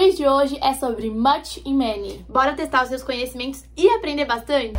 quiz de hoje é sobre much e many. Bora testar os seus conhecimentos e aprender bastante?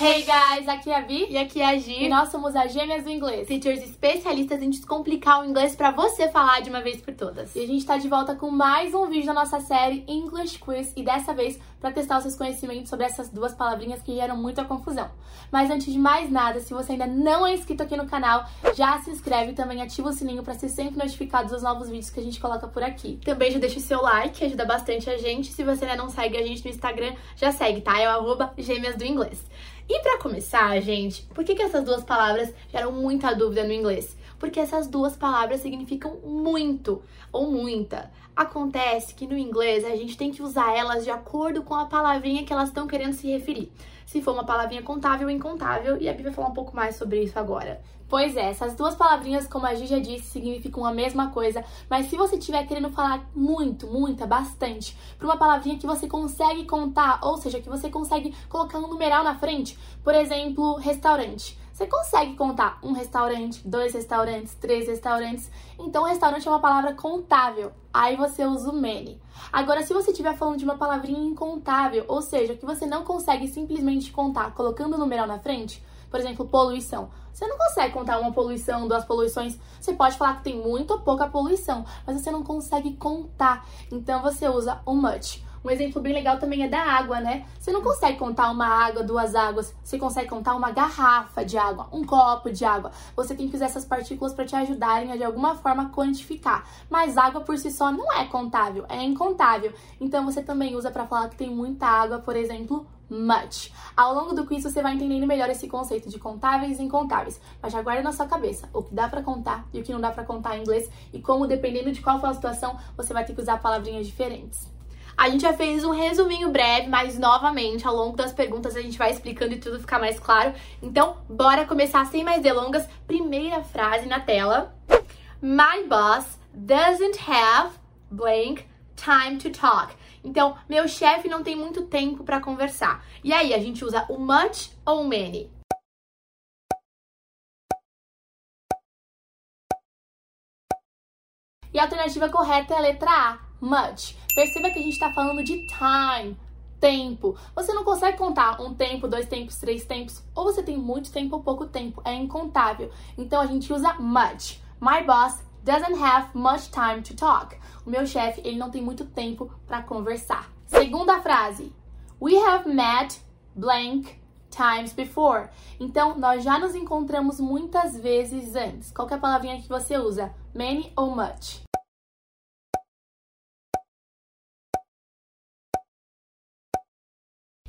Hey guys, aqui é a Vi e aqui é a Gi. E nós somos as Gêmeas do Inglês. Teachers especialistas em descomplicar o inglês para você falar de uma vez por todas. E a gente tá de volta com mais um vídeo da nossa série English Quiz e dessa vez para testar os seus conhecimentos sobre essas duas palavrinhas que geram muita confusão. Mas antes de mais nada, se você ainda não é inscrito aqui no canal, já se inscreve e também ativa o sininho para ser sempre notificado dos novos vídeos que a gente coloca por aqui. Também já deixa o seu like, ajuda bastante a gente. Se você ainda não segue a gente no Instagram, já segue, tá? É o arroba Gêmeas do Inglês. E para começar, gente, por que, que essas duas palavras geram muita dúvida no inglês? Porque essas duas palavras significam muito ou muita. Acontece que no inglês a gente tem que usar elas de acordo com a palavrinha que elas estão querendo se referir. Se for uma palavrinha contável ou incontável, e a Bia vai falar um pouco mais sobre isso agora. Pois é, essas duas palavrinhas, como a Gigi já disse, significam a mesma coisa, mas se você estiver querendo falar muito, muita, bastante, para uma palavrinha que você consegue contar, ou seja, que você consegue colocar um numeral na frente, por exemplo, restaurante. Você consegue contar um restaurante, dois restaurantes, três restaurantes. Então, restaurante é uma palavra contável. Aí você usa o many. Agora, se você estiver falando de uma palavrinha incontável, ou seja, que você não consegue simplesmente contar colocando o numeral na frente, por exemplo, poluição. Você não consegue contar uma poluição, duas poluições. Você pode falar que tem muito ou pouca poluição, mas você não consegue contar. Então você usa o much. Um exemplo bem legal também é da água, né? Você não consegue contar uma água, duas águas. Você consegue contar uma garrafa de água, um copo de água. Você tem que usar essas partículas para te ajudarem a de alguma forma quantificar. Mas água por si só não é contável, é incontável. Então você também usa para falar que tem muita água, por exemplo, much. Ao longo do quiz você vai entendendo melhor esse conceito de contáveis e incontáveis, mas já guarda na sua cabeça o que dá para contar e o que não dá para contar em inglês e como dependendo de qual for a situação, você vai ter que usar palavrinhas diferentes. A gente já fez um resuminho breve, mas novamente, ao longo das perguntas a gente vai explicando e tudo ficar mais claro. Então, bora começar sem mais delongas. Primeira frase na tela. My boss doesn't have blank time to talk. Então, meu chefe não tem muito tempo para conversar. E aí, a gente usa o much ou many? E a alternativa correta é a letra A, much. Perceba que a gente está falando de time, tempo. Você não consegue contar um tempo, dois tempos, três tempos, ou você tem muito tempo ou pouco tempo, é incontável. Então a gente usa much. My boss doesn't have much time to talk. O meu chefe, ele não tem muito tempo para conversar. Segunda frase. We have met blank times before. Então, nós já nos encontramos muitas vezes antes. Qual é a palavrinha que você usa? Many ou much?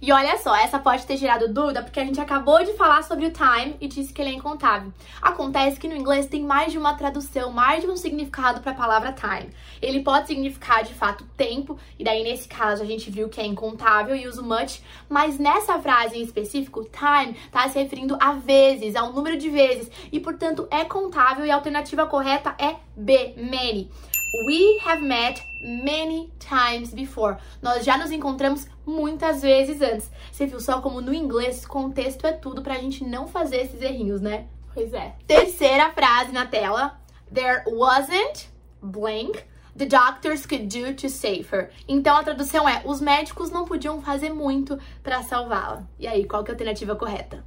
E olha só, essa pode ter gerado dúvida porque a gente acabou de falar sobre o time e disse que ele é incontável. Acontece que no inglês tem mais de uma tradução, mais de um significado para a palavra time. Ele pode significar de fato tempo, e daí nesse caso a gente viu que é incontável e usa much, mas nessa frase em específico, time está se referindo a vezes, ao número de vezes, e portanto é contável e a alternativa correta é B, many. We have met many times before. Nós já nos encontramos muitas vezes antes. Você viu só como no inglês contexto é tudo pra gente não fazer esses errinhos, né? Pois é. Terceira frase na tela. There wasn't blank the doctors could do to save her. Então a tradução é: os médicos não podiam fazer muito para salvá-la. E aí, qual que é a alternativa correta?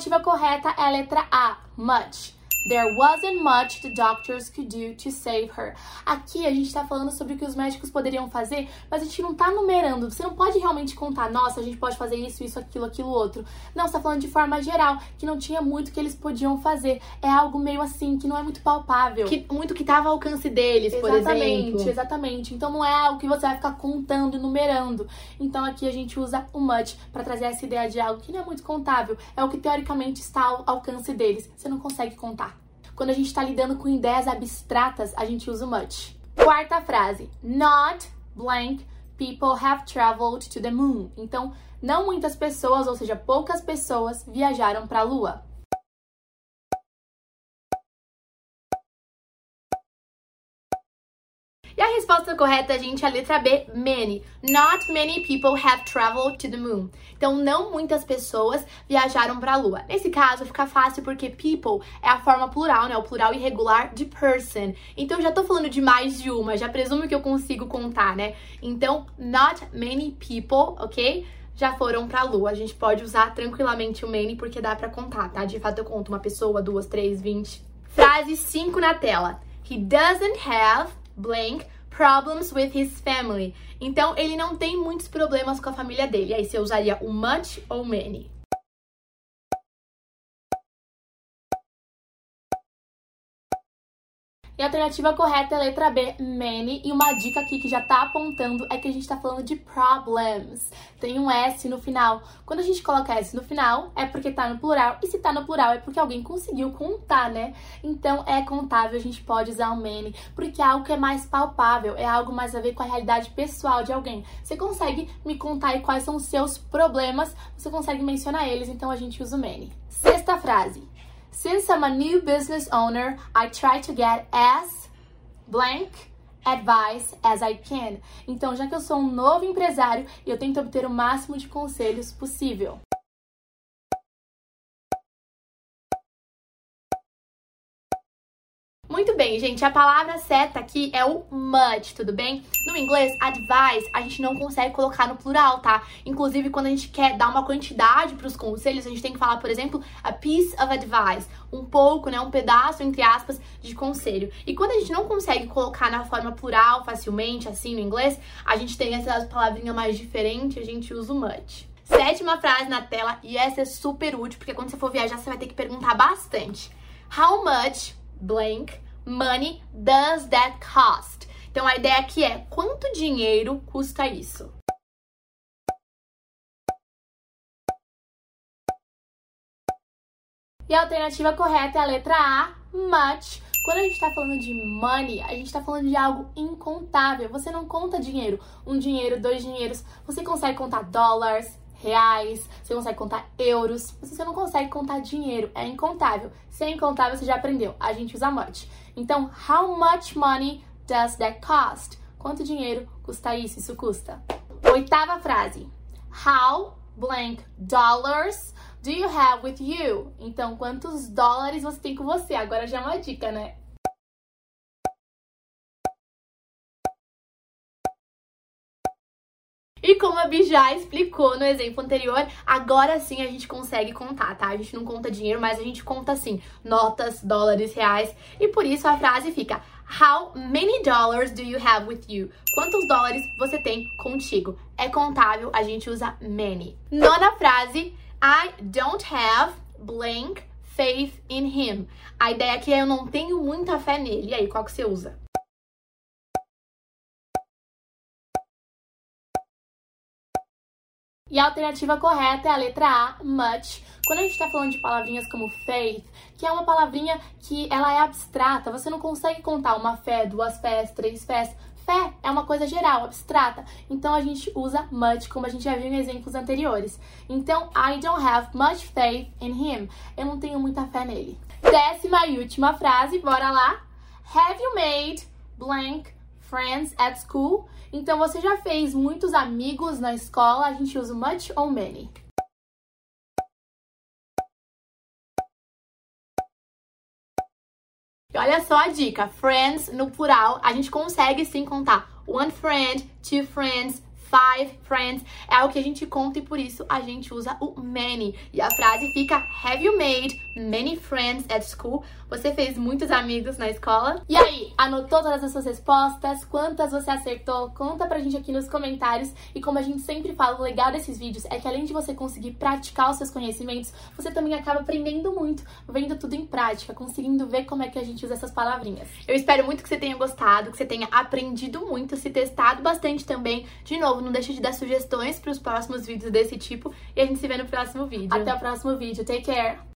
Alternativa correta é a letra A, much. There wasn't much the doctors could do to save her. Aqui a gente está falando sobre o que os médicos poderiam fazer, mas a gente não está numerando. Você não pode realmente contar, nossa, a gente pode fazer isso, isso, aquilo, aquilo, outro. Não, você tá falando de forma geral, que não tinha muito que eles podiam fazer. É algo meio assim, que não é muito palpável. Que, muito que estava ao alcance deles, exatamente, por exemplo. Exatamente, exatamente. Então não é algo que você vai ficar contando, numerando. Então aqui a gente usa o much para trazer essa ideia de algo que não é muito contável. É o que teoricamente está ao alcance deles. Você não consegue contar. Quando a gente está lidando com ideias abstratas, a gente usa o much. Quarta frase. Not blank people have traveled to the moon. Então, não muitas pessoas, ou seja, poucas pessoas viajaram para a lua. E a resposta correta, gente, é a letra B, many. Not many people have traveled to the moon. Então, não muitas pessoas viajaram para a Lua. Nesse caso, fica fácil porque people é a forma plural, né? O plural irregular de person. Então, já tô falando de mais de uma, já presumo que eu consigo contar, né? Então, not many people, ok? Já foram pra Lua. A gente pode usar tranquilamente o many porque dá pra contar, tá? De fato, eu conto uma pessoa, duas, três, vinte. Frase 5 na tela. He doesn't have blank problems with his family. Então, ele não tem muitos problemas com a família dele. Aí você usaria o much ou many. E a alternativa correta é a letra B, many. E uma dica aqui que já tá apontando é que a gente tá falando de problems. Tem um S no final. Quando a gente coloca S no final, é porque tá no plural. E se tá no plural, é porque alguém conseguiu contar, né? Então é contável, a gente pode usar o many. Porque é algo que é mais palpável, é algo mais a ver com a realidade pessoal de alguém. Você consegue me contar aí quais são os seus problemas, você consegue mencionar eles, então a gente usa o many. Sexta frase. Since I'm a new business owner, I try to get as blank advice as I can. Então, já que eu sou um novo empresário, eu tento obter o máximo de conselhos possível. Muito bem, gente. A palavra certa aqui é o much, tudo bem? No inglês, advice, a gente não consegue colocar no plural, tá? Inclusive, quando a gente quer dar uma quantidade para os conselhos, a gente tem que falar, por exemplo, a piece of advice, um pouco, né, um pedaço entre aspas de conselho. E quando a gente não consegue colocar na forma plural facilmente, assim no inglês, a gente tem essas palavrinhas mais diferentes, a gente usa o much. Sétima frase na tela, e essa é super útil, porque quando você for viajar, você vai ter que perguntar bastante. How much blank money does that cost? Então a ideia aqui é quanto dinheiro custa isso? E a alternativa correta é a letra A, much. Quando a gente está falando de money, a gente está falando de algo incontável. Você não conta dinheiro, um dinheiro, dois dinheiros. Você consegue contar dólares, reais, você consegue contar euros, mas você não consegue contar dinheiro, é incontável. Se é incontável, você já aprendeu, a gente usa much. Então, how much money does that cost? Quanto dinheiro custa isso? Isso custa. Oitava frase. How blank dollars do you have with you? Então, quantos dólares você tem com você? Agora já é uma dica, né? E como a Bi já explicou no exemplo anterior, agora sim a gente consegue contar, tá? A gente não conta dinheiro, mas a gente conta sim notas, dólares, reais. E por isso a frase fica: How many dollars do you have with you? Quantos dólares você tem contigo? É contável, a gente usa many. Nona frase: I don't have blank faith in him. A ideia aqui é eu não tenho muita fé nele. E aí, qual que você usa? E a alternativa correta é a letra A, much. Quando a gente está falando de palavrinhas como faith, que é uma palavrinha que ela é abstrata, você não consegue contar uma fé, duas fés, três fés. Fé é uma coisa geral, abstrata. Então a gente usa much, como a gente já viu em exemplos anteriores. Então, I don't have much faith in him. Eu não tenho muita fé nele. Décima e última frase, bora lá. Have you made blank friends at school? Então você já fez muitos amigos na escola, a gente usa much ou many. E olha só a dica, friends no plural, a gente consegue sim contar one friend, two friends, five friends. É o que a gente conta e por isso a gente usa o many. E a frase fica Have you made many friends at school? Você fez muitos amigos na escola? E aí, anotou todas as suas respostas? Quantas você acertou? Conta pra gente aqui nos comentários. E como a gente sempre fala, o legal desses vídeos é que além de você conseguir praticar os seus conhecimentos, você também acaba aprendendo muito, vendo tudo em prática, conseguindo ver como é que a gente usa essas palavrinhas. Eu espero muito que você tenha gostado, que você tenha aprendido muito, se testado bastante também. De novo, não deixe de dar sugestões para os próximos vídeos desse tipo e a gente se vê no próximo vídeo. Até o próximo vídeo. Take care!